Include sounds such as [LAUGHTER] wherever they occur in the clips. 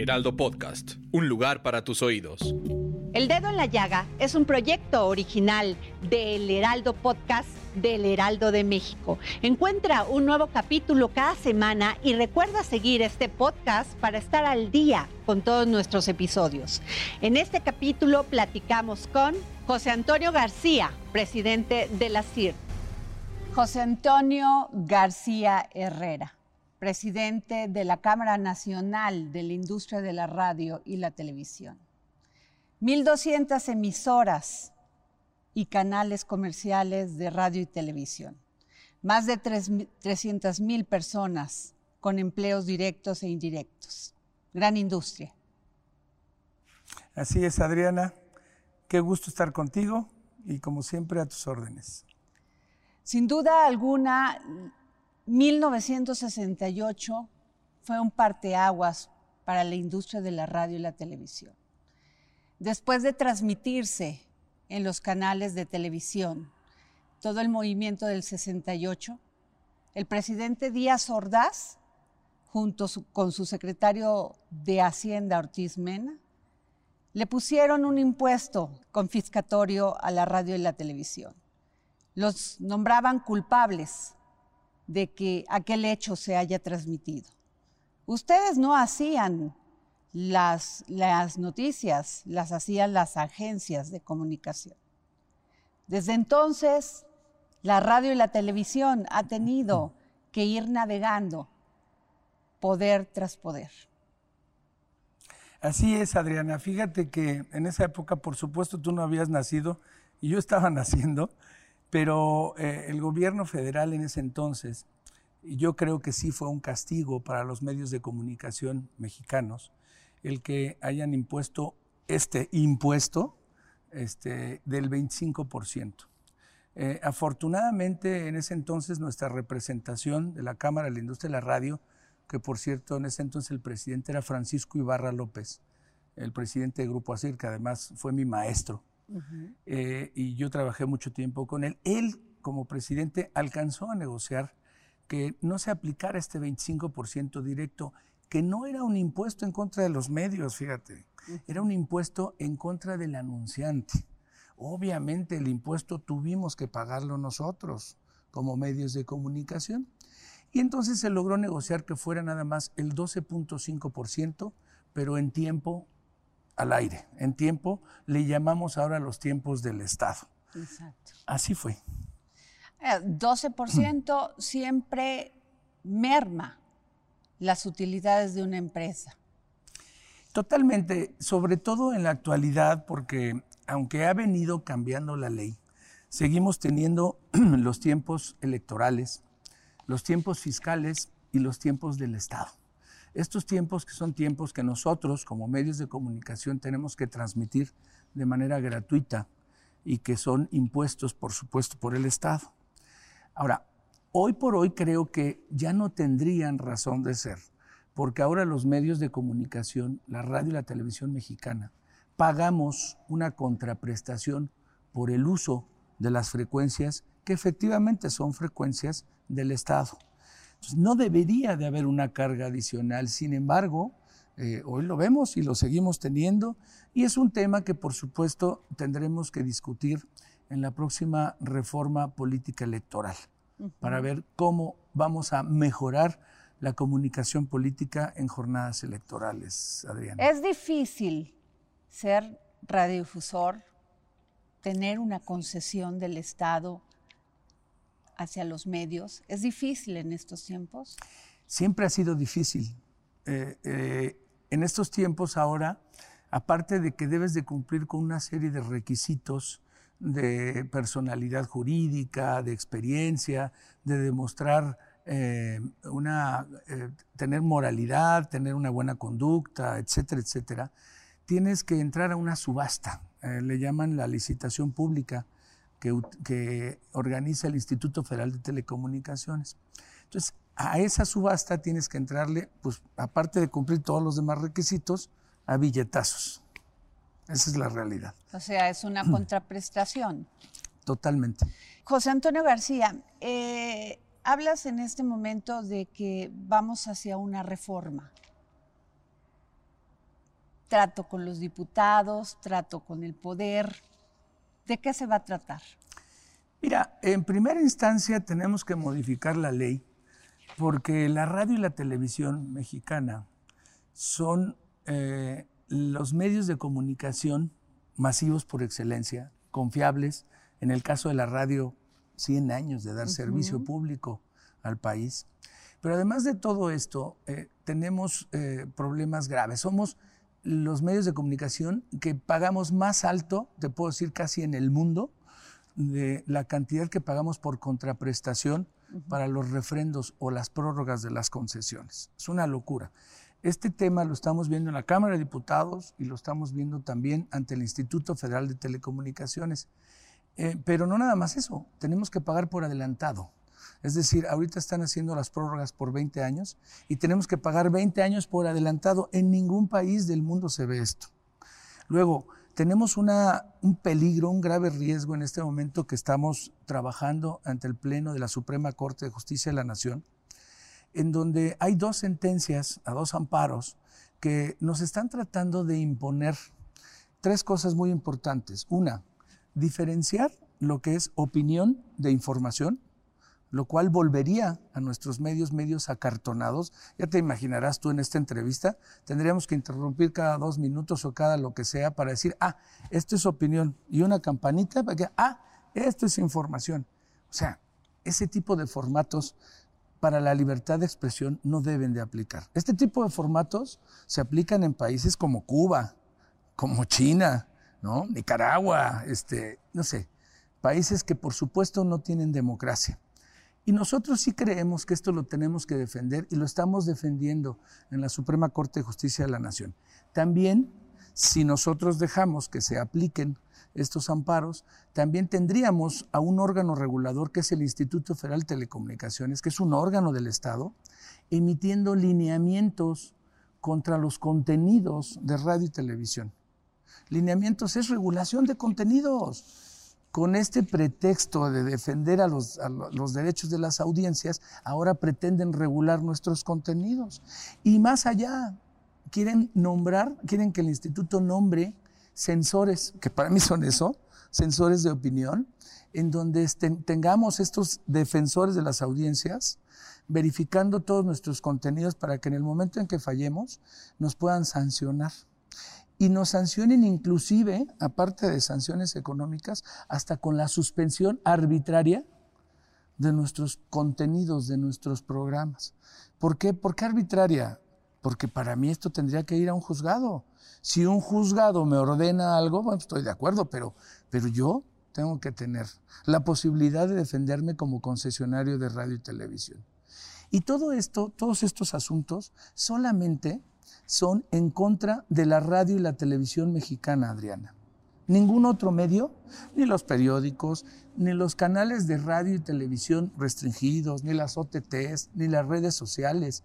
Heraldo Podcast, un lugar para tus oídos. El Dedo en la Llaga es un proyecto original del Heraldo Podcast del Heraldo de México. Encuentra un nuevo capítulo cada semana y recuerda seguir este podcast para estar al día con todos nuestros episodios. En este capítulo platicamos con José Antonio García, presidente de la CIR. José Antonio García Herrera, presidente de la Cámara Nacional de la Industria de la Radio y la Televisión. 1.200 emisoras y canales comerciales de radio y televisión. Más de 300 mil personas con empleos directos e indirectos. Gran industria. Así es, Adriana. Qué gusto estar contigo y como siempre a tus órdenes. Sin duda alguna, 1968 fue un parteaguas para la industria de la radio y la televisión. Después de transmitirse en los canales de televisión todo el movimiento del 68, el presidente Díaz Ordaz, junto con su secretario de Hacienda Ortiz Mena, le pusieron un impuesto confiscatorio a la radio y la televisión. Los nombraban culpables de que aquel hecho se haya transmitido. Ustedes no hacían las, noticias las hacían las agencias de comunicación. Desde entonces, la radio y la televisión ha tenido que ir navegando poder tras poder. Así es, Adriana. Fíjate que en esa época, por supuesto, tú no habías nacido y yo estaba [LAUGHS] naciendo, pero eh, el gobierno federal en ese entonces, yo creo que sí fue un castigo para los medios de comunicación mexicanos, el que hayan impuesto este impuesto este, del 25%. Eh, afortunadamente, en ese entonces, nuestra representación de la Cámara de la Industria de la Radio, que por cierto, en ese entonces el presidente era Francisco Ibarra López, el presidente de Grupo ASIR, que además fue mi maestro, eh, y yo trabajé mucho tiempo con él. Él, como presidente, alcanzó a negociar que no se aplicara este 25% directo que no era un impuesto en contra de los medios, fíjate, era un impuesto en contra del anunciante. Obviamente el impuesto tuvimos que pagarlo nosotros como medios de comunicación. Y entonces se logró negociar que fuera nada más el 12.5%, pero en tiempo al aire. En tiempo le llamamos ahora los tiempos del Estado. Exacto. Así fue. 12% eh, siempre merma las utilidades de una empresa. Totalmente, sobre todo en la actualidad, porque aunque ha venido cambiando la ley, seguimos teniendo [CLEARS THROAT] los tiempos electorales, los tiempos fiscales y los tiempos del Estado. Estos tiempos que son tiempos que nosotros como medios de comunicación tenemos que transmitir de manera gratuita y que son impuestos, por supuesto, por el Estado. Ahora, Hoy por hoy creo que ya no tendrían razón de ser, porque ahora los medios de comunicación, la radio y la televisión mexicana, pagamos una contraprestación por el uso de las frecuencias que efectivamente son frecuencias del Estado. Entonces, no debería de haber una carga adicional, sin embargo, eh, hoy lo vemos y lo seguimos teniendo, y es un tema que por supuesto tendremos que discutir en la próxima reforma política electoral para ver cómo vamos a mejorar la comunicación política en jornadas electorales, Adriana. Es difícil ser radiodifusor, tener una concesión del Estado hacia los medios. ¿Es difícil en estos tiempos? Siempre ha sido difícil. Eh, eh, en estos tiempos ahora, aparte de que debes de cumplir con una serie de requisitos, de personalidad jurídica, de experiencia, de demostrar eh, una, tener moralidad, tener una buena conducta, etcétera, etcétera, tienes que entrar a una subasta. Le llaman la licitación pública que, que organiza el Instituto Federal de Telecomunicaciones. Entonces, a esa subasta tienes que entrarle, pues aparte de cumplir todos los demás requisitos, a billetazos. Esa es la realidad. O sea, es una contraprestación. Totalmente. José Antonio García, eh, hablas en este momento de que vamos hacia una reforma. Trato con los diputados, trato con el poder. ¿De qué se va a tratar? Mira, en primera instancia tenemos que modificar la ley porque la radio y la televisión mexicana son eh, los medios de comunicación masivos por excelencia, confiables. En el caso de la radio, 100 años de dar servicio público al país. Pero además de todo esto, eh, tenemos eh, problemas graves. Somos los medios de comunicación que pagamos más alto, te puedo decir casi en el mundo, de la cantidad que pagamos por contraprestación para los refrendos o las prórrogas de las concesiones. Es una locura. Este tema lo estamos viendo en la Cámara de Diputados y lo estamos viendo también ante el Instituto Federal de Telecomunicaciones. Eh, pero no nada más eso, tenemos que pagar por adelantado. Es decir, ahorita están haciendo las prórrogas por 20 años y tenemos que pagar 20 años por adelantado. En ningún país del mundo se ve esto. Luego, tenemos un peligro, un grave riesgo en este momento que estamos trabajando ante el Pleno de la Suprema Corte de Justicia de la Nación, en donde hay dos sentencias a dos amparos que nos están tratando de imponer tres cosas muy importantes. Una, diferenciar lo que es opinión de información, lo cual volvería a nuestros medios, medios acartonados. Ya te imaginarás tú en esta entrevista, tendríamos que interrumpir cada dos minutos o cada lo que sea para decir, ah, esto es opinión, y una campanita para que, ah, esto es información. O sea, ese tipo de formatos para la libertad de expresión no deben de aplicar. Este tipo de formatos se aplican en países como Cuba, como China, ¿no? Nicaragua, este, no sé, países que por supuesto no tienen democracia. Y nosotros sí creemos que esto lo tenemos que defender y lo estamos defendiendo en la Suprema Corte de Justicia de la Nación. También, si nosotros dejamos que se apliquen estos amparos, también tendríamos a un órgano regulador que es el Instituto Federal de Telecomunicaciones, que es un órgano del Estado, emitiendo lineamientos contra los contenidos de radio y televisión. Lineamientos es regulación de contenidos con este pretexto de defender a los, derechos de las audiencias, ahora pretenden regular nuestros contenidos. Y más allá, quieren nombrar, quieren que el instituto nombre sensores, que para mí son eso, sensores de opinión, en donde tengamos estos defensores de las audiencias verificando todos nuestros contenidos para que en el momento en que fallemos nos puedan sancionar y nos sancionen inclusive, aparte de sanciones económicas, hasta con la suspensión arbitraria de nuestros contenidos, de nuestros programas. ¿Por qué? ¿Por qué arbitraria? Porque para mí esto tendría que ir a un juzgado. Si un juzgado me ordena algo, bueno, estoy de acuerdo, pero, pero yo tengo que tener la posibilidad de defenderme como concesionario de radio y televisión. Y todo esto, todos estos asuntos, solamente son en contra de la radio y la televisión mexicana, Adriana. Ningún otro medio, ni los periódicos, ni los canales de radio y televisión restringidos, ni las OTTs, ni las redes sociales,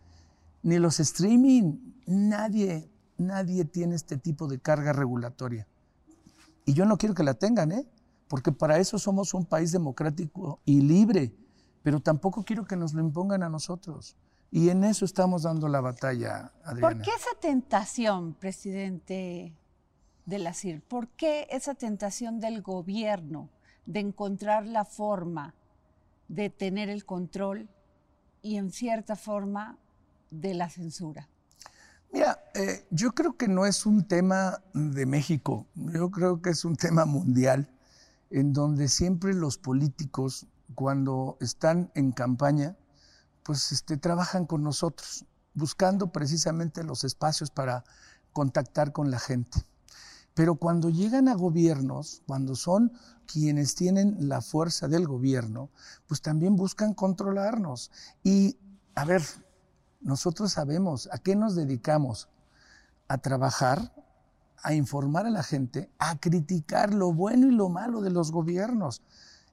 ni los streaming, nadie, nadie tiene este tipo de carga regulatoria. Y yo no quiero que la tengan, ¿eh? Porque para eso somos un país democrático y libre, pero tampoco quiero que nos lo impongan a nosotros. Y en eso estamos dando la batalla, Adriana. ¿Por qué esa tentación, presidente de la CIR? ¿Por qué esa tentación del gobierno de encontrar la forma de tener el control y en cierta forma de la censura? Mira, eh, yo creo que no es un tema de México, yo creo que es un tema mundial, en donde siempre los políticos, cuando están en campaña, pues este, trabajan con nosotros, buscando precisamente los espacios para contactar con la gente. Pero cuando llegan a gobiernos, cuando son quienes tienen la fuerza del gobierno, pues también buscan controlarnos. Y, a ver, nosotros sabemos a qué nos dedicamos, a trabajar, a informar a la gente, a criticar lo bueno y lo malo de los gobiernos.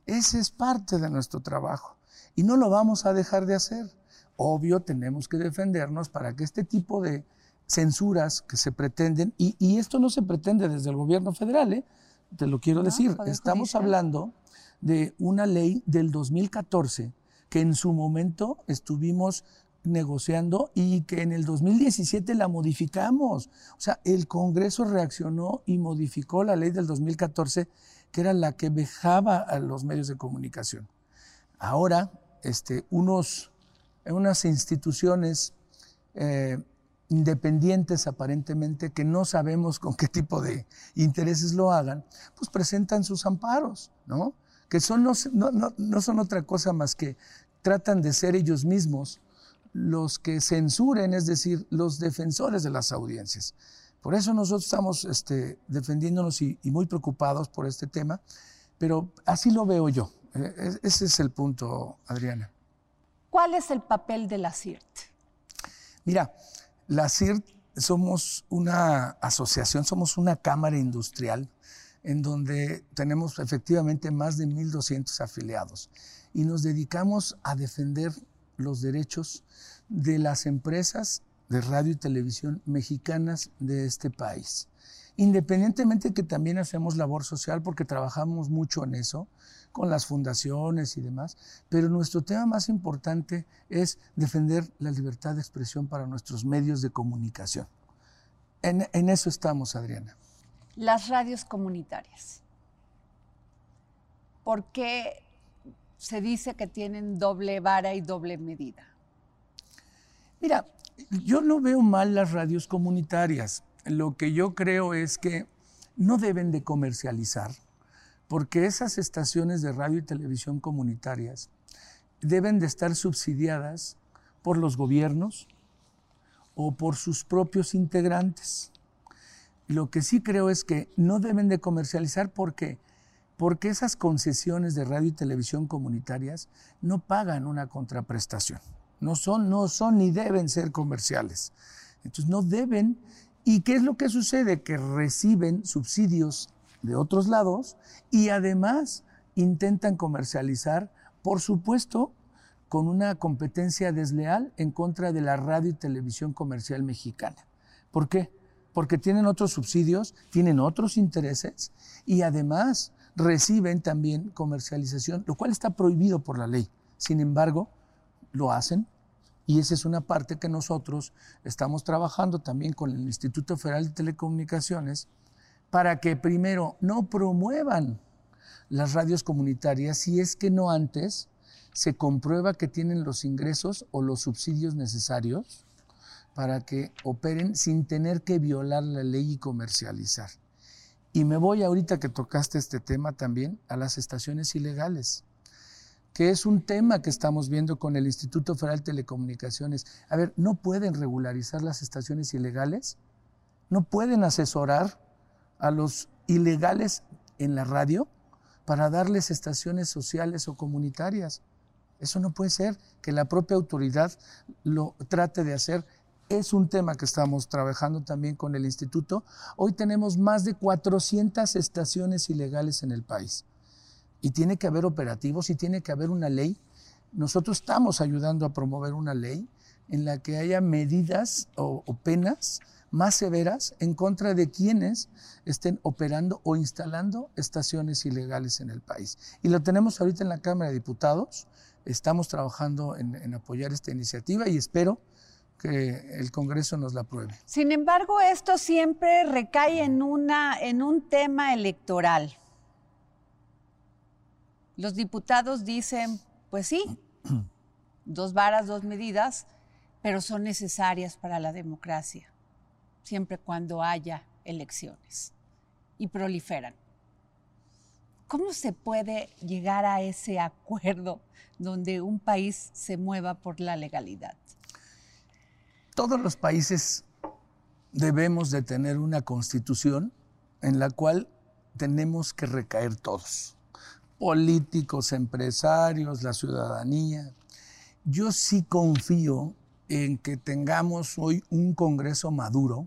Ese es parte de nuestro trabajo y no lo vamos a dejar de hacer. Obvio, tenemos que defendernos para que este tipo de censuras que se pretenden, y, esto no se pretende desde el gobierno federal, ¿eh? te lo quiero decir, estamos hablando de una ley del 2014 que en su momento estuvimos negociando y que en el 2017 la modificamos. O sea, el Congreso reaccionó y modificó la ley del 2014, que era la que vejaba a los medios de comunicación. Ahora, este, unos, unas instituciones eh, independientes aparentemente, que no sabemos con qué tipo de intereses lo hagan, pues presentan sus amparos, ¿no? Que son, no, no, no son otra cosa más que tratan de ser ellos mismos los que censuren, es decir, los defensores de las audiencias. Por eso nosotros estamos este, defendiéndonos y, muy preocupados por este tema, pero así lo veo yo. E, e, ese es el punto, Adriana. ¿Cuál es el papel de la CIRT? Mira, la CIRT somos una asociación, somos una cámara industrial en donde tenemos efectivamente más de 1.200 afiliados y nos dedicamos a defender los derechos de las empresas de radio y televisión mexicanas de este país. Independientemente que también hacemos labor social porque trabajamos mucho en eso, con las fundaciones y demás, pero nuestro tema más importante es defender la libertad de expresión para nuestros medios de comunicación. En, en eso estamos, Adriana. Las radios comunitarias. ¿Por qué se dice que tienen doble vara y doble medida. Mira, yo no veo mal las radios comunitarias. Lo que yo creo es que no deben de comercializar, porque esas estaciones de radio y televisión comunitarias deben de estar subsidiadas por los gobiernos o por sus propios integrantes. Lo que sí creo es que no deben de comercializar porque porque esas concesiones de radio y televisión comunitarias no pagan una contraprestación. No son, no son ni deben ser comerciales. Entonces no deben. ¿Y qué es lo que sucede? Que reciben subsidios de otros lados y además intentan comercializar, por supuesto, con una competencia desleal en contra de la radio y televisión comercial mexicana. ¿Por qué? Porque tienen otros subsidios, tienen otros intereses y además reciben también comercialización, lo cual está prohibido por la ley. Sin embargo, lo hacen y esa es una parte que nosotros estamos trabajando también con el Instituto Federal de Telecomunicaciones para que primero no promuevan las radios comunitarias si es que no antes se comprueba que tienen los ingresos o los subsidios necesarios para que operen sin tener que violar la ley y comercializar. Y me voy ahorita que tocaste este tema también a las estaciones ilegales, que es un tema que estamos viendo con el Instituto Federal de Telecomunicaciones. A ver, ¿no pueden regularizar las estaciones ilegales? ¿No pueden asesorar a los ilegales en la radio para darles estaciones sociales o comunitarias? Eso no puede ser que la propia autoridad lo trate de hacer es un tema que estamos trabajando también con el instituto. Hoy tenemos más de 400 estaciones ilegales en el país y tiene que haber operativos y tiene que haber una ley. Nosotros estamos ayudando a promover una ley en la que haya medidas o, penas más severas en contra de quienes estén operando o instalando estaciones ilegales en el país. Y lo tenemos ahorita en la Cámara de Diputados. Estamos trabajando en apoyar esta iniciativa y espero que el Congreso nos la apruebe. Sin embargo, esto siempre recae en, una, en un tema electoral. Los diputados dicen, pues sí, [CLEARS THROAT] dos varas, dos medidas, pero son necesarias para la democracia, siempre cuando haya elecciones y proliferan. ¿Cómo se puede llegar a ese acuerdo donde un país se mueva por la legalidad? Todos los países debemos de tener una constitución en la cual tenemos que recaer todos, políticos, empresarios, la ciudadanía. Yo sí confío en que tengamos hoy un Congreso maduro,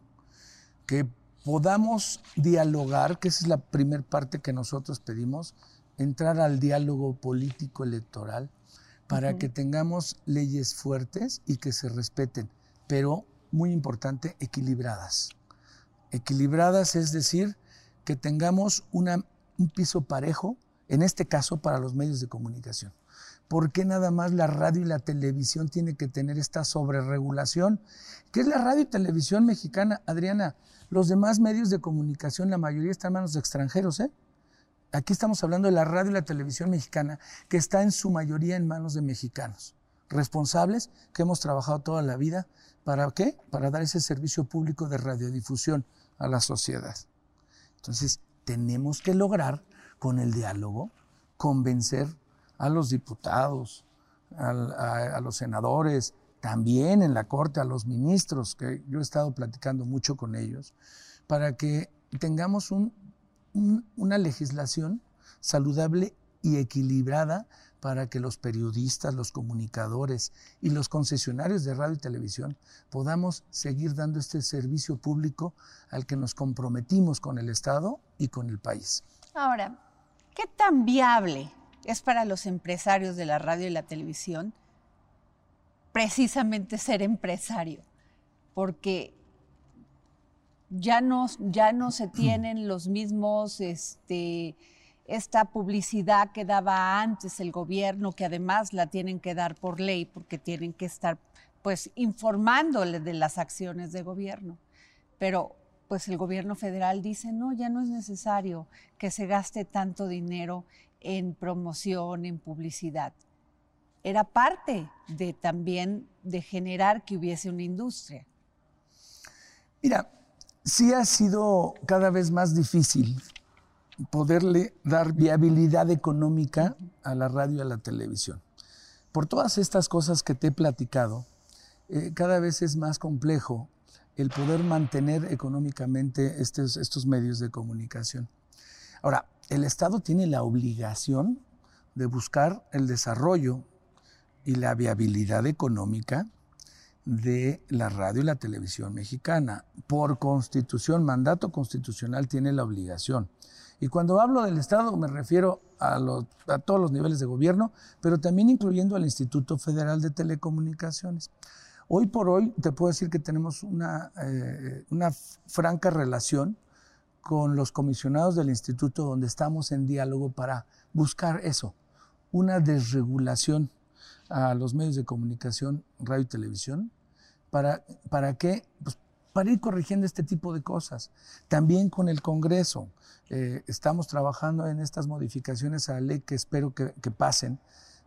que podamos dialogar, que esa es la primera parte que nosotros pedimos, entrar al diálogo político electoral para que tengamos leyes fuertes y que se respeten, pero muy importante, equilibradas. Equilibradas es decir, que tengamos una, un piso parejo, en este caso para los medios de comunicación. ¿Por qué nada más la radio y la televisión tiene que tener esta sobreregulación? ¿Qué es la radio y televisión mexicana, Adriana? Los demás medios de comunicación, la mayoría están en manos de extranjeros, ¿eh? Aquí estamos hablando de la radio y la televisión mexicana, que está en su mayoría en manos de mexicanos, responsables que hemos trabajado toda la vida. ¿Para qué? Para dar ese servicio público de radiodifusión a la sociedad. Entonces, tenemos que lograr con el diálogo convencer a los diputados, a, los senadores, también en la Corte, a los ministros, que yo he estado platicando mucho con ellos, para que tengamos una legislación saludable y equilibrada para que los periodistas, los comunicadores y los concesionarios de radio y televisión podamos seguir dando este servicio público al que nos comprometimos con el Estado y con el país. Ahora, ¿qué tan viable es para los empresarios de la radio y la televisión precisamente ser empresario, porque ya no, ya no se [CLEARS THROAT] tienen los mismos, este, esta publicidad que daba antes el gobierno, que además la tienen que dar por ley, porque tienen que estar pues informándole de las acciones de gobierno. Pero pues el gobierno federal dice, no, ya no es necesario que se gaste tanto dinero en promoción, en publicidad. Era parte de también de generar que hubiese una industria. Mira, sí ha sido cada vez más difícil poderle dar viabilidad económica a la radio y a la televisión. Por todas estas cosas que te he platicado, eh, cada vez es más complejo el poder mantener económicamente estos, medios de comunicación. Ahora, el Estado tiene la obligación de buscar el desarrollo y la viabilidad económica de la radio y la televisión mexicana. Por constitución, mandato constitucional tiene la obligación. Y cuando hablo del Estado me refiero a, todos los niveles de gobierno, pero también incluyendo al Instituto Federal de Telecomunicaciones. Hoy por hoy te puedo decir que tenemos una, eh, una franca relación con los comisionados del instituto donde estamos en diálogo para buscar eso, una desregulación a los medios de comunicación, radio y televisión. ¿Para, para qué? Pues para ir corrigiendo este tipo de cosas. También con el Congreso. Eh, estamos trabajando en estas modificaciones a la ley que espero que, que pasen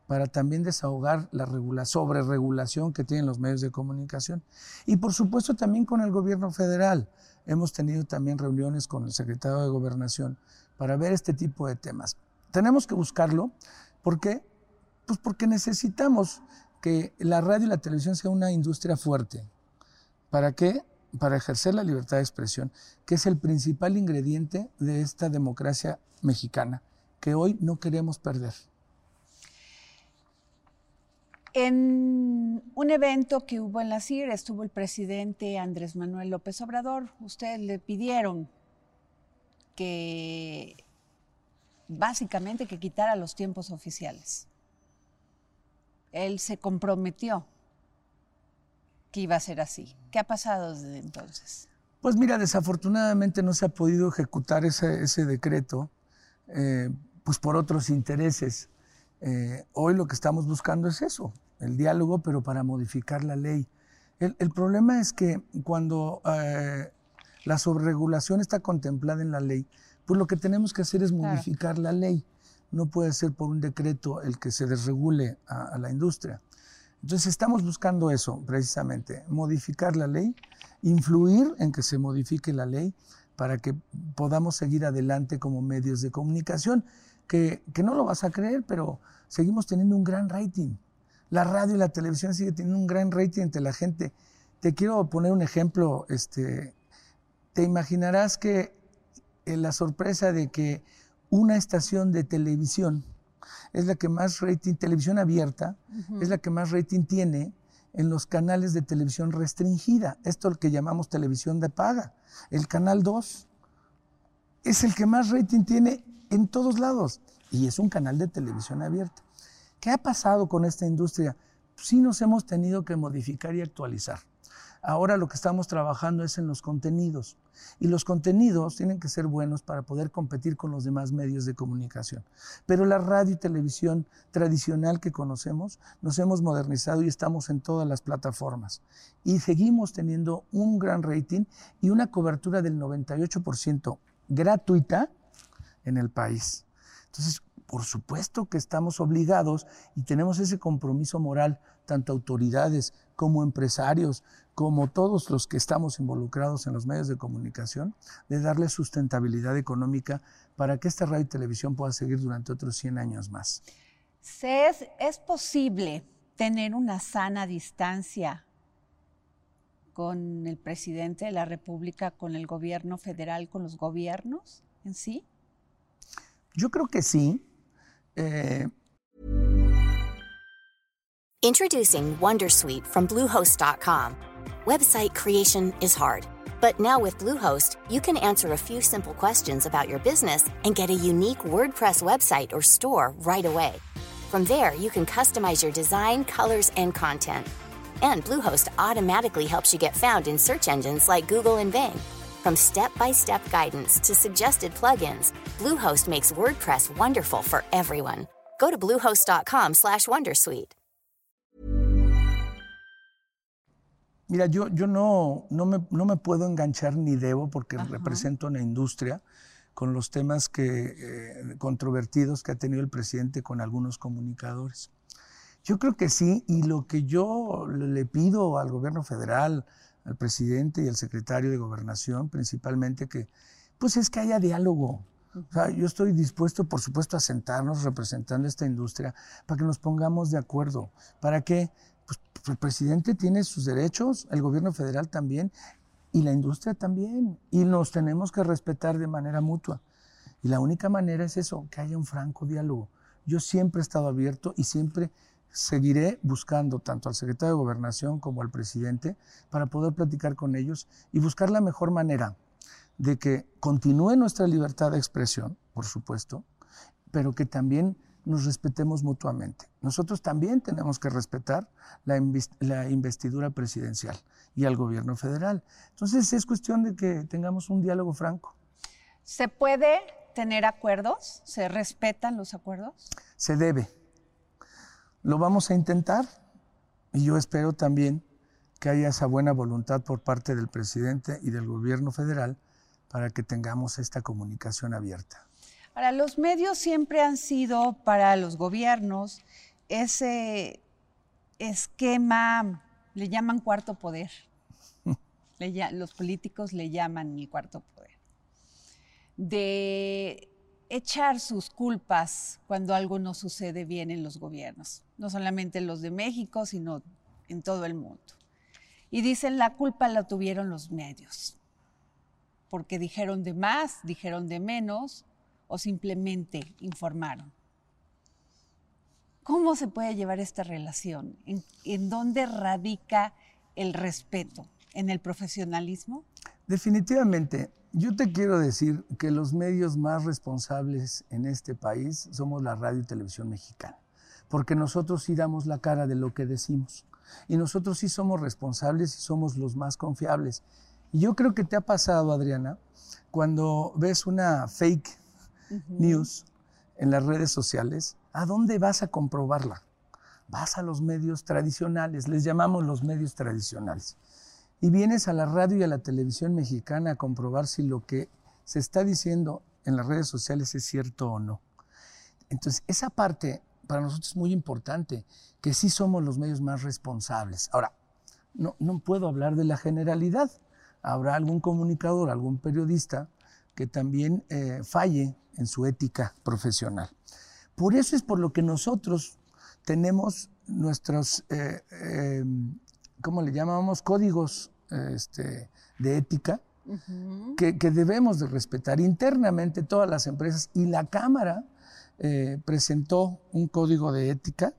para también desahogar la regula sobreregulación que tienen los medios de comunicación. Y por supuesto también con el gobierno federal. Hemos tenido también reuniones con el secretario de Gobernación para ver este tipo de temas. Tenemos que buscarlo. ¿Por qué? Pues porque necesitamos que la radio y la televisión sea una industria fuerte. ¿Para qué? Para ejercer la libertad de expresión, que es el principal ingrediente de esta democracia mexicana, que hoy no queremos perder. En un evento que hubo en la CIR estuvo el presidente Andrés Manuel López Obrador. Ustedes le pidieron que básicamente que quitara los tiempos oficiales. Él se comprometió que iba a ser así. ¿Qué ha pasado desde entonces? Pues mira, desafortunadamente no se ha podido ejecutar ese, decreto, eh, pues por otros intereses. Eh, hoy lo que estamos buscando es eso, el diálogo, pero para modificar la ley. El, problema es que cuando eh, la sobreregulación está contemplada en la ley, pues lo que tenemos que hacer es modificar la ley. No puede ser por un decreto el que se desregule a, la industria. Entonces estamos buscando eso precisamente, modificar la ley, influir en que se modifique la ley para que podamos seguir adelante como medios de comunicación que, no lo vas a creer, pero seguimos teniendo un gran rating. La radio y la televisión siguen teniendo un gran rating entre la gente. Te quiero poner un ejemplo. Este, te imaginarás que eh, la sorpresa de que una estación de televisión es la que más rating, televisión abierta, es la que más rating tiene en los canales de televisión restringida. Esto es lo que llamamos televisión de paga. El canal 2 es el que más rating tiene en todos lados y es un canal de televisión abierta. ¿Qué ha pasado con esta industria? Sí nos hemos tenido que modificar y actualizar. Ahora lo que estamos trabajando es en los contenidos. Y los contenidos tienen que ser buenos para poder competir con los demás medios de comunicación. Pero la radio y televisión tradicional que conocemos, nos hemos modernizado y estamos en todas las plataformas. Y seguimos teniendo un gran rating y una cobertura del 98% gratuita en el país. Entonces, por supuesto que estamos obligados y tenemos ese compromiso moral, tanto autoridades como empresarios, como todos los que estamos involucrados en los medios de comunicación, de darle sustentabilidad económica para que esta radio y televisión pueda seguir durante otros 100 años más. ¿Es, es posible tener una sana distancia con el presidente de la República, con el gobierno federal, con los gobiernos en sí? Yo creo que sí. Eh... Introducing Wondersuite from Bluehost.com. Website creation is hard, but now with Bluehost, you can answer a few simple questions about your business and get a unique WordPress website or store right away. From there, you can customize your design, colors, and content. And Bluehost automatically helps you get found in search engines like Google and Bing. From step-by-step guidance to suggested plugins, Bluehost makes WordPress wonderful for everyone. Go to bluehost.com/wondersuite. Mira, yo, yo no, no, me, no me puedo enganchar ni debo porque Ajá. represento una industria con los temas que, eh, controvertidos que ha tenido el presidente con algunos comunicadores. Yo creo que sí, y lo que yo le pido al gobierno federal, al presidente y al secretario de gobernación, principalmente, que pues es que haya diálogo. O sea, yo estoy dispuesto, por supuesto, a sentarnos representando esta industria para que nos pongamos de acuerdo. ¿Para qué? Pues el presidente tiene sus derechos, el gobierno federal también, y la industria también. Y nos tenemos que respetar de manera mutua. Y la única manera es eso, que haya un franco diálogo. Yo siempre he estado abierto y siempre seguiré buscando tanto al secretario de Gobernación como al presidente para poder platicar con ellos y buscar la mejor manera de que continúe nuestra libertad de expresión, por supuesto, pero que también nos respetemos mutuamente. Nosotros también tenemos que respetar la, la investidura presidencial y al gobierno federal. Entonces es cuestión de que tengamos un diálogo franco. ¿Se puede tener acuerdos? ¿Se respetan los acuerdos? Se debe. Lo vamos a intentar y yo espero también que haya esa buena voluntad por parte del presidente y del gobierno federal para que tengamos esta comunicación abierta. Ahora, los medios siempre han sido para los gobiernos ese esquema, le llaman cuarto poder. [LAUGHS] Le, los políticos le llaman el cuarto poder. De echar sus culpas cuando algo no sucede bien en los gobiernos, no solamente los de México, sino en todo el mundo. Y dicen, la culpa la tuvieron los medios, porque dijeron de más, dijeron de menos o simplemente informaron. ¿Cómo se puede llevar esta relación? ¿En, en dónde radica el respeto? ¿En el profesionalismo? Definitivamente. Yo te quiero decir que los medios más responsables en este país somos la radio y televisión mexicana, porque nosotros sí damos la cara de lo que decimos y nosotros sí somos responsables y somos los más confiables. Y yo creo que te ha pasado, Adriana, cuando ves una fake uh -huh. news en las redes sociales, ¿a dónde vas a comprobarla? Vas a los medios tradicionales, les llamamos los medios tradicionales y vienes a la radio y a la televisión mexicana a comprobar si lo que se está diciendo en las redes sociales es cierto o no. Entonces, esa parte para nosotros es muy importante, que sí somos los medios más responsables. Ahora, no, no puedo hablar de la generalidad. Habrá algún comunicador, algún periodista que también eh, falle en su ética profesional. Por eso es por lo que nosotros tenemos nuestros eh, eh, ¿cómo le llamamos? Códigos este, de ética que, debemos de respetar internamente todas las empresas. Y la Cámara eh, presentó un código de ética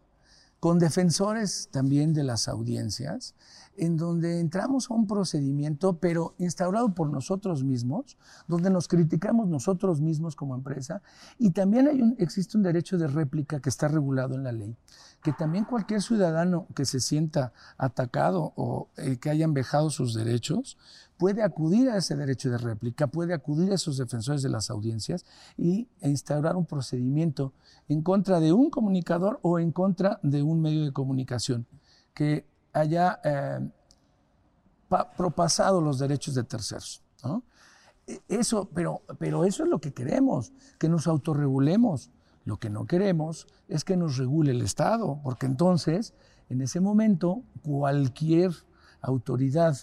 con defensores también de las audiencias, en donde entramos a un procedimiento, pero instaurado por nosotros mismos, donde nos criticamos nosotros mismos como empresa, y también hay un, existe un derecho de réplica que está regulado en la ley, que también cualquier ciudadano que se sienta atacado o eh, que hayan vejado sus derechos, puede acudir a ese derecho de réplica, puede acudir a esos defensores de las audiencias y instaurar un procedimiento en contra de un comunicador o en contra de un medio de comunicación que haya eh, propasado los derechos de terceros. E, eso, pero, pero eso es lo que queremos, que nos autorregulemos. Lo que no queremos es que nos regule el Estado, porque entonces, en ese momento, cualquier autoridad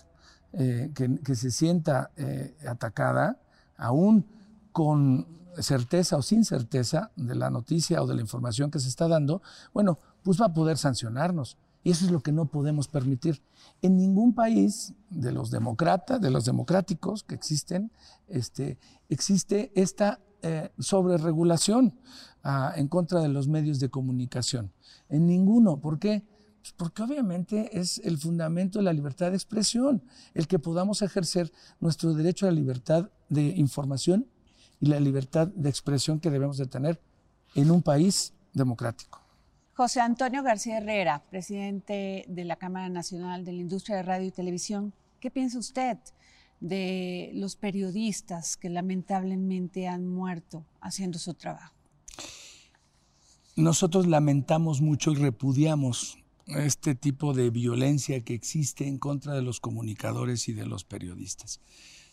eh, que, se sienta eh, atacada, aún con certeza o sin certeza de la noticia o de la información que se está dando, bueno, pues va a poder sancionarnos. Y eso es lo que no podemos permitir. En ningún país de los demócratas, de los democráticos que existen, este, existe esta eh, sobreregulación en contra de los medios de comunicación. En ninguno. ¿Por qué? Pues porque obviamente es el fundamento de la libertad de expresión, el que podamos ejercer nuestro derecho a la libertad de información y la libertad de expresión que debemos de tener en un país democrático. José Antonio García Herrera, presidente de la Cámara Nacional de la Industria de Radio y Televisión, ¿qué piensa usted de los periodistas que lamentablemente han muerto haciendo su trabajo? Nosotros lamentamos mucho y repudiamos este tipo de violencia que existe en contra de los comunicadores y de los periodistas.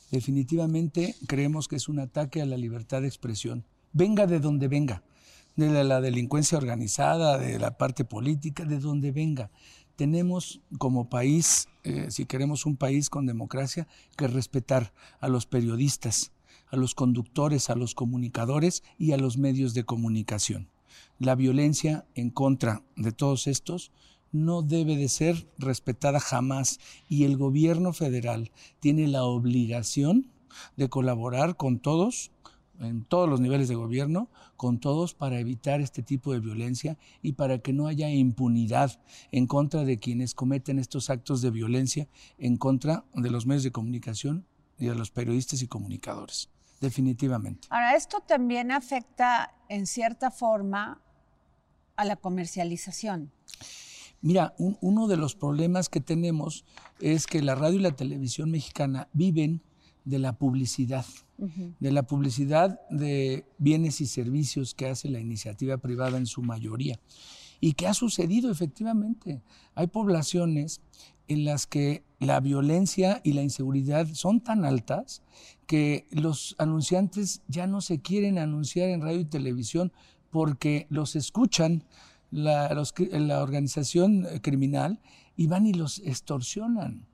Definitivamente creemos que es un ataque a la libertad de expresión, venga de donde venga, de la delincuencia organizada, de la parte política, de donde venga. Tenemos como país, eh, si queremos un país con democracia, que respetar a los periodistas, a los conductores, a los comunicadores y a los medios de comunicación. La violencia en contra de todos estos no debe de ser respetada jamás y el gobierno federal tiene la obligación de colaborar con todos, en todos los niveles de gobierno, con todos para evitar este tipo de violencia y para que no haya impunidad en contra de quienes cometen estos actos de violencia en contra de los medios de comunicación y de los periodistas y comunicadores. Definitivamente. Ahora, esto también afecta en cierta forma a la comercialización. Mira, uno de los problemas que tenemos es que la radio y la televisión mexicana viven de la publicidad, de la publicidad de bienes y servicios que hace la iniciativa privada en su mayoría. Y que ha sucedido efectivamente. Hay poblaciones en las que la violencia y la inseguridad son tan altas que los anunciantes ya no se quieren anunciar en radio y televisión porque los escuchan la, la organización criminal y van y los extorsionan.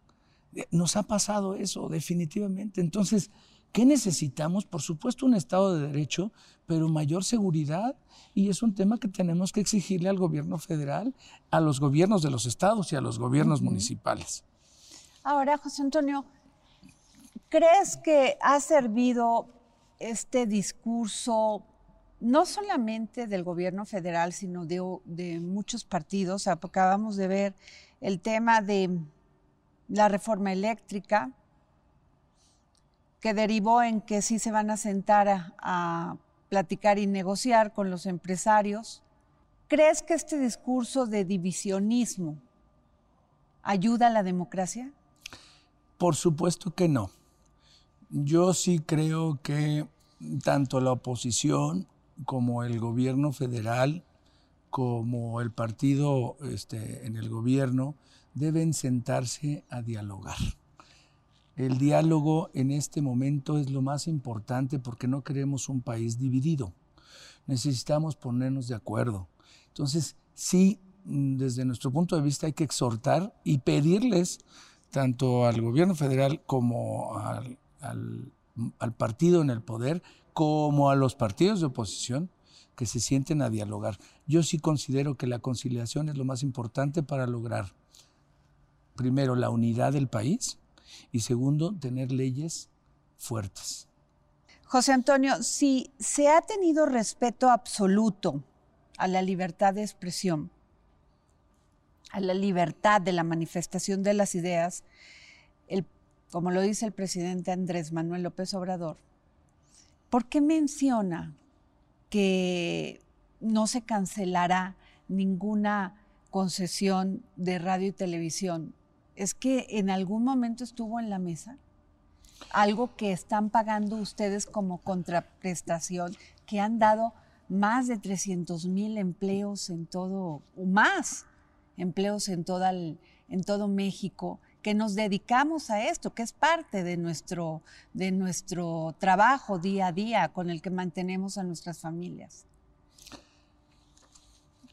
Eh, nos ha pasado eso, definitivamente. Entonces, ¿qué necesitamos? Por supuesto, un Estado de Derecho, pero mayor seguridad. Y es un tema que tenemos que exigirle al gobierno federal, a los gobiernos de los estados y a los gobiernos municipales. Ahora, José Antonio, ¿crees que ha servido este discurso no solamente del gobierno federal, sino de, muchos partidos. Acabamos de ver el tema de la reforma eléctrica, que derivó en que sí se van a sentar a, platicar y negociar con los empresarios. ¿Crees que este discurso de divisionismo ayuda a la democracia? Por supuesto que no. Yo sí creo que tanto la oposición como el gobierno federal, como el partido este, en el gobierno, deben sentarse a dialogar. El diálogo en este momento es lo más importante porque no queremos un país dividido. Necesitamos ponernos de acuerdo. Entonces, sí, desde nuestro punto de vista hay que exhortar y pedirles tanto al gobierno federal como al, partido en el poder como a los partidos de oposición que se sienten a dialogar. Yo sí considero que la conciliación es lo más importante para lograr, primero, la unidad del país y segundo, tener leyes fuertes. José Antonio, si se ha tenido respeto absoluto a la libertad de expresión, a la libertad de la manifestación de las ideas, el, como lo dice el presidente Andrés Manuel López Obrador, ¿por qué menciona que no se cancelará ninguna concesión de radio y televisión? ¿Es que en algún momento estuvo en la mesa? Algo que están pagando ustedes como contraprestación, que han dado más de 300 mil empleos en todo, o más empleos en, en todo México, que nos dedicamos a esto, que es parte de nuestro, de nuestro trabajo día a día con el que mantenemos a nuestras familias.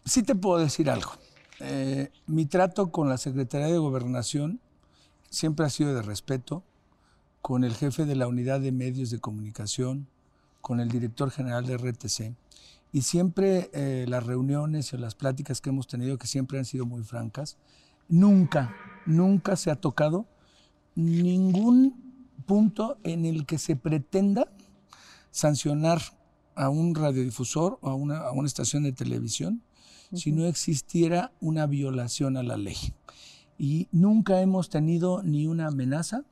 Sí te puedo decir algo. Eh, mi trato con la Secretaría de Gobernación siempre ha sido de respeto, con el jefe de la unidad de medios de comunicación, con el director general de RTC, y siempre eh, las reuniones o las pláticas que hemos tenido, que siempre han sido muy francas, nunca, nunca se ha tocado ningún punto en el que se pretenda sancionar a un radiodifusor o a una, a una estación de televisión si no existiera una violación a la ley. Y nunca hemos tenido ni una amenaza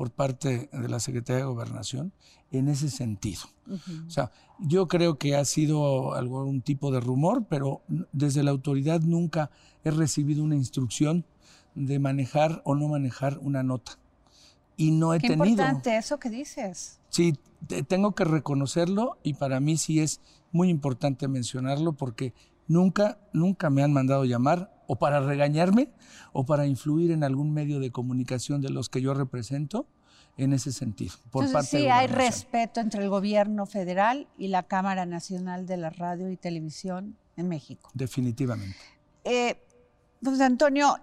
por parte de la Secretaría de Gobernación en ese sentido. O sea, yo creo que ha sido algún tipo de rumor, pero desde la autoridad nunca he recibido una instrucción de manejar o no manejar una nota. Y no he Qué tenido. importante eso que dices. Sí, tengo que reconocerlo y para mí sí es muy importante mencionarlo porque nunca, nunca me han mandado llamar o para regañarme o para influir en algún medio de comunicación de los que yo represento en ese sentido. Por Entonces, parte sí hay respeto entre el gobierno federal y la Cámara Nacional de la Radio y Televisión en México. Definitivamente. Eh, José Antonio,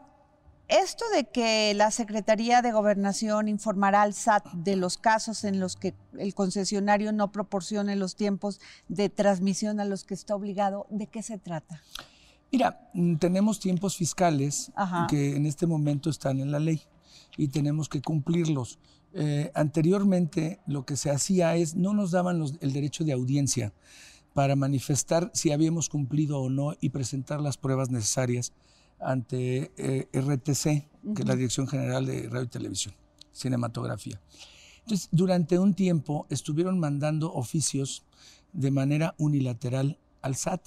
esto de que la Secretaría de Gobernación informará al SAT de los casos en los que el concesionario no proporcione los tiempos de transmisión a los que está obligado, ¿de qué se trata? Mira, mm, tenemos tiempos fiscales que en este momento están en la ley y tenemos que cumplirlos. Eh, anteriormente lo que se hacía es, no nos daban el derecho de audiencia para manifestar si habíamos cumplido o no y presentar las pruebas necesarias ante eh, RTC, que es la Dirección General de Radio y Televisión, Cinematografía. Entonces, durante un tiempo estuvieron mandando oficios de manera unilateral al SAT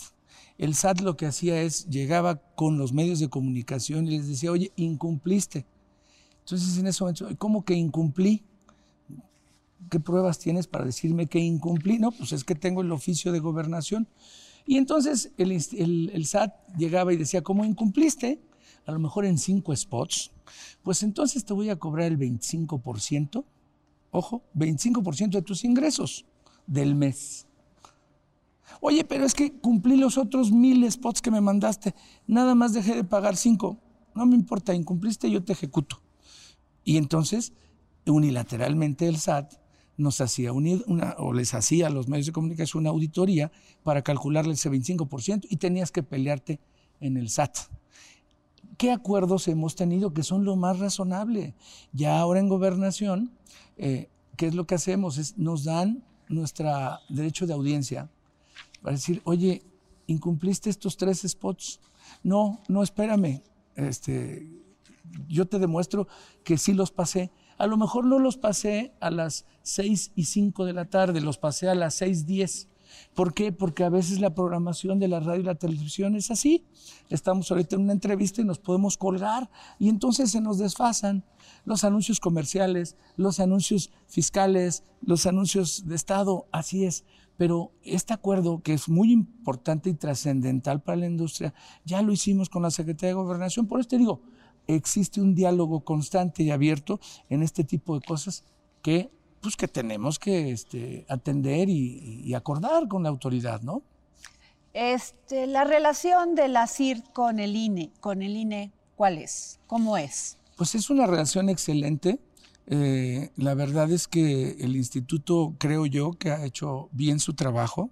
el SAT lo que hacía es, llegaba con los medios de comunicación y les decía, oye, incumpliste. Entonces en ese momento, ¿cómo que incumplí? ¿Qué pruebas tienes para decirme que incumplí? No, pues es que tengo el oficio de gobernación. Y entonces el, el SAT llegaba y decía, ¿cómo incumpliste? A lo mejor en cinco spots, pues entonces te voy a cobrar el 25%, ojo, 25% de tus ingresos del mes. Oye, pero es que cumplí los otros mil spots que me mandaste. Nada más dejé de pagar cinco. No me importa, incumpliste, yo te ejecuto. Y entonces, unilateralmente el SAT nos hacía una, o les hacía a los medios de comunicación una auditoría para calcularle ese 25% y tenías que pelearte en el SAT. ¿Qué acuerdos hemos tenido que son lo más razonable? Ya ahora en gobernación, eh, ¿qué es lo que hacemos? Es, nos dan nuestro derecho de audiencia para decir, oye, incumpliste estos tres spots. No, no, espérame. Este, yo te demuestro que sí los pasé. A lo mejor no los pasé a las seis y cinco de la tarde, los pasé a las seis diez. ¿Por qué? Porque a veces la programación de la radio y la televisión es así. Estamos ahorita en una entrevista y nos podemos colgar y entonces se nos desfasan los anuncios comerciales, los anuncios fiscales, los anuncios de Estado, así es. Pero este acuerdo, que es muy importante y trascendental para la industria, ya lo hicimos con la Secretaría de Gobernación. Por eso te digo, existe un diálogo constante y abierto en este tipo de cosas que, pues, que tenemos que este, atender y, acordar con la autoridad, ¿no? Este, la relación de la CIR con el INE, con el INE, ¿cuál es? ¿Cómo es? Pues es una relación excelente. Eh, la verdad es que el instituto, creo yo, que ha hecho bien su trabajo,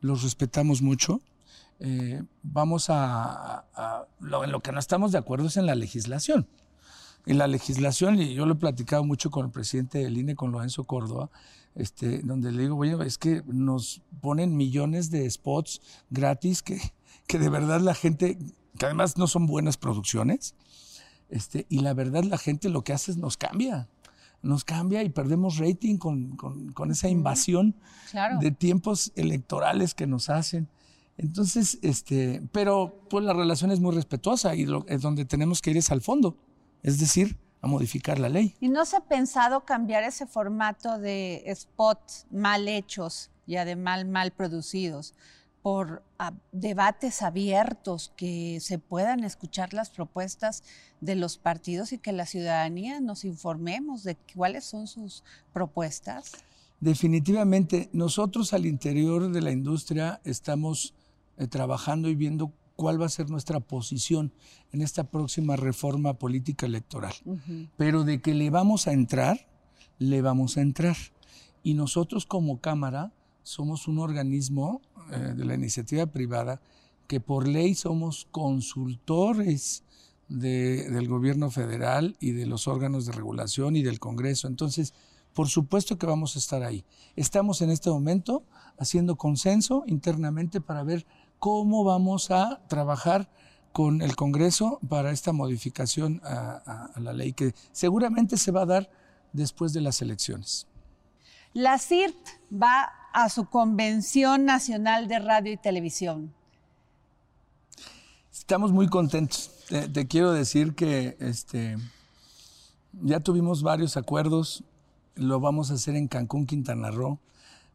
los respetamos mucho. Eh, vamos a, lo, en lo que no estamos de acuerdo es en la legislación. en la legislación, y yo lo he platicado mucho con el presidente del INE, con Lorenzo Córdoba, este, donde le digo, bueno, es que nos ponen millones de spots gratis que, que de verdad la gente, que además no son buenas producciones, este, y la verdad la gente lo que hace es nos cambia nos cambia y perdemos rating con, con, esa invasión de tiempos electorales que nos hacen. Entonces, este, pero pues la relación es muy respetuosa y lo, es donde tenemos que ir es al fondo, es decir, a modificar la ley. ¿Y no se ha pensado cambiar ese formato de spots mal hechos y además mal producidos por ah, debates abiertos, que se puedan escuchar las propuestas de los partidos y que la ciudadanía nos informemos de cuáles son sus propuestas? Definitivamente, nosotros al interior de la industria estamos eh, trabajando y viendo cuál va a ser nuestra posición en esta próxima reforma política electoral. Pero de que le vamos a entrar, le vamos a entrar. Y nosotros como Cámara somos un organismo eh, de la iniciativa privada que por ley somos consultores del gobierno federal y de los órganos de regulación y del Congreso. Entonces, por supuesto que vamos a estar ahí. Estamos en este momento haciendo consenso internamente para ver cómo vamos a trabajar con el Congreso para esta modificación a la ley que seguramente se va a dar después de las elecciones. La CIRT va a su Convención Nacional de Radio y Televisión. Estamos muy contentos. Te, quiero decir que este, ya tuvimos varios acuerdos. Lo vamos a hacer en Cancún, Quintana Roo.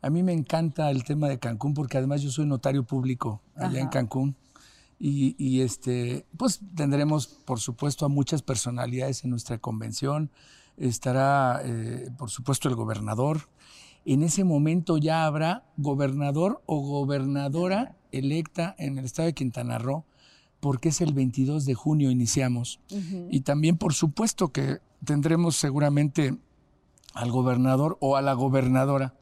A mí me encanta el tema de Cancún porque además yo soy notario público allá en Cancún. Y, este, pues tendremos, por supuesto, a muchas personalidades en nuestra convención. Estará, eh, por supuesto, el gobernador, en ese momento ya habrá gobernador o gobernadora electa en el estado de Quintana Roo, porque es el 22 de junio iniciamos. Y también, por supuesto, que tendremos seguramente al gobernador o a la gobernadora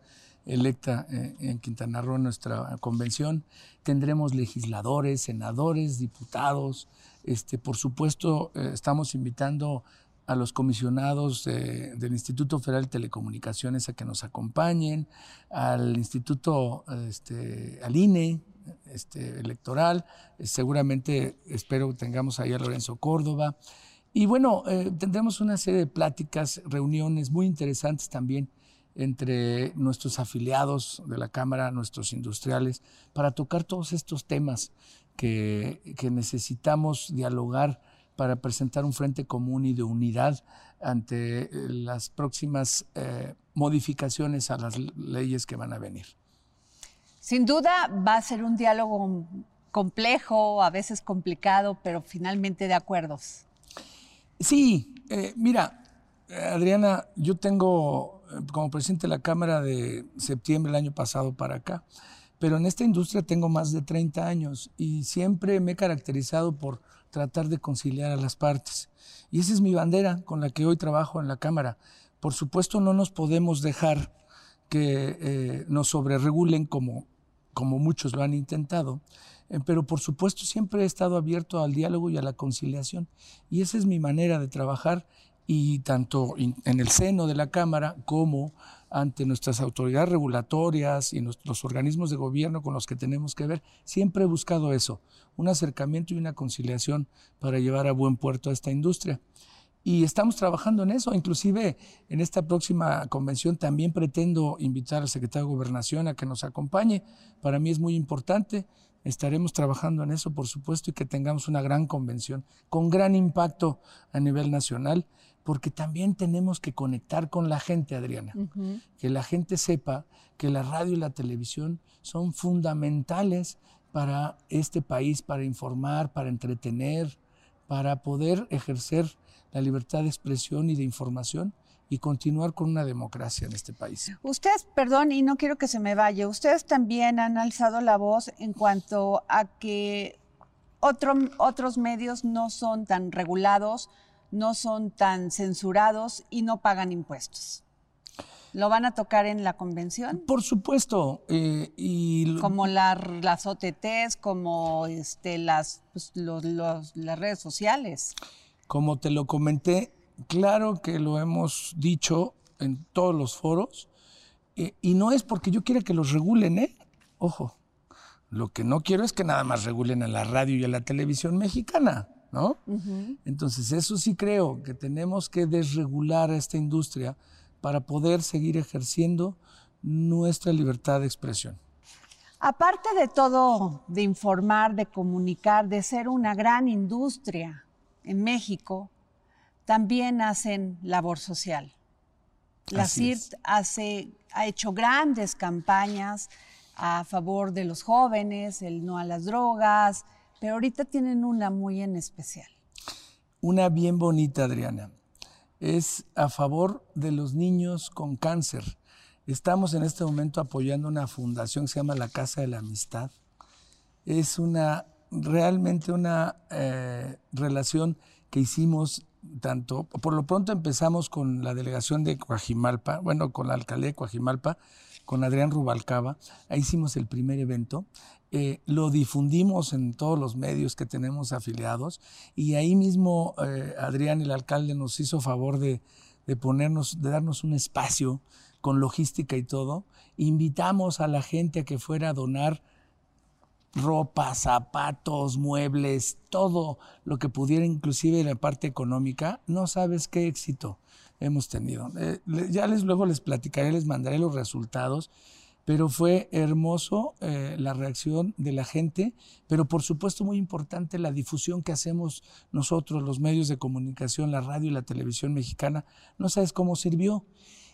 electa eh, en Quintana Roo en nuestra convención. Tendremos legisladores, senadores, diputados. Este, por supuesto, eh, estamos invitando a los comisionados del Instituto Federal de Telecomunicaciones a que nos acompañen, al Instituto, este, al INE este, electoral, seguramente espero que tengamos ahí a Lorenzo Córdoba. Y bueno, eh, tendremos una serie de pláticas, reuniones muy interesantes también entre nuestros afiliados de la Cámara, nuestros industriales, para tocar todos estos temas que, necesitamos dialogar para presentar un frente común y de unidad ante eh, las próximas eh, modificaciones a las leyes que van a venir. Sin duda va a ser un diálogo complejo, a veces complicado, pero finalmente de acuerdos. Sí, eh, mira, Adriana, yo tengo como presidente de la Cámara de septiembre del año pasado para acá, pero en esta industria tengo más de 30 años y siempre me he caracterizado por tratar de conciliar a las partes. Y esa es mi bandera con la que hoy trabajo en la Cámara. Por supuesto, no nos podemos dejar que eh, nos sobreregulen como, como muchos lo han intentado, eh, pero por supuesto siempre he estado abierto al diálogo y a la conciliación. Y esa es mi manera de trabajar y tanto en el seno de la Cámara como ante nuestras autoridades regulatorias y los organismos de gobierno con los que tenemos que ver, siempre he buscado eso, un acercamiento y una conciliación para llevar a buen puerto a esta industria. Y estamos trabajando en eso, inclusive en esta próxima convención también pretendo invitar al secretario de Gobernación a que nos acompañe. Para mí es muy importante, estaremos trabajando en eso, por supuesto, y que tengamos una gran convención con gran impacto a nivel nacional porque también tenemos que conectar con la gente, Adriana. Que la gente sepa que la radio y la televisión son fundamentales para este país, para informar, para entretener, para poder ejercer la libertad de expresión y de información y continuar con una democracia en este país. Ustedes, perdón, y no quiero que se me vaya, ustedes también han alzado la voz en cuanto a que otros medios no son tan regulados, no son tan censurados y no pagan impuestos. ¿Lo van a tocar en la convención? Por supuesto. Eh, y... Como las OTTs, como este, las, pues, las redes sociales. Como te lo comenté, claro que lo hemos dicho en todos los foros, eh, y no es porque yo quiera que los regulen, ¿eh? Ojo, lo que no quiero es que nada más regulen a la radio y a la televisión mexicana, ¿no? Entonces, eso sí creo que tenemos que desregular a esta industria para poder seguir ejerciendo nuestra libertad de expresión. Aparte de todo, de informar, de comunicar, de ser una gran industria en México, también hacen labor social. La CIRT hace, ha hecho grandes campañas a favor de los jóvenes, el no a las drogas, pero ahorita tienen una muy en especial. Una bien bonita, Adriana. Es a favor de los niños con cáncer. Estamos en este momento apoyando una fundación que se llama la Casa de la Amistad. Es una realmente una eh, relación que hicimos tanto, por lo pronto empezamos con la delegación de Coajimalpa, bueno, con la alcaldía de Coajimalpa, con Adrián Rubalcaba, ahí hicimos el primer evento, eh, lo difundimos en todos los medios que tenemos afiliados y ahí mismo eh, Adrián, el alcalde, nos hizo favor de, de ponernos, de darnos un espacio con logística y todo, invitamos a la gente a que fuera a donar ropa, zapatos, muebles, todo lo que pudiera, inclusive en la parte económica, no sabes qué éxito hemos tenido. Eh, ya les luego les platicaré, les mandaré los resultados, pero fue hermoso eh, la reacción de la gente, pero por supuesto muy importante la difusión que hacemos nosotros, los medios de comunicación, la radio y la televisión mexicana. No sabes cómo sirvió.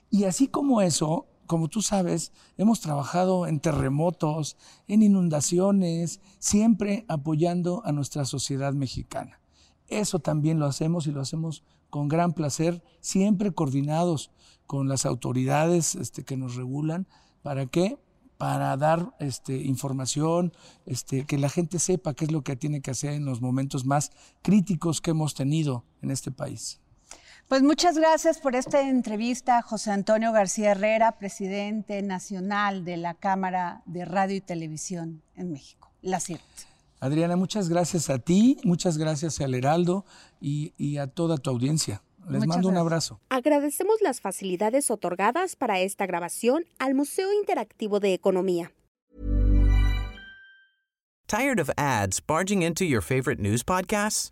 Y así como eso, como tú sabes, hemos trabajado en terremotos, en inundaciones, siempre apoyando a nuestra sociedad mexicana. Eso también lo hacemos y lo hacemos con gran placer, siempre coordinados con las autoridades este, que nos regulan. ¿Para qué? Para dar este, información, este, que la gente sepa qué es lo que tiene que hacer en los momentos más críticos que hemos tenido en este país. Pues muchas gracias por esta entrevista, José Antonio García Herrera, presidente nacional de la Cámara de Radio y Televisión en México, la CIRT. Adriana, muchas gracias a ti, muchas gracias al Heraldo y, a toda tu audiencia. Les mando un abrazo. Agradecemos las facilidades otorgadas para esta grabación al Museo Interactivo de Economía. Tired of ads barging into your favorite news podcasts?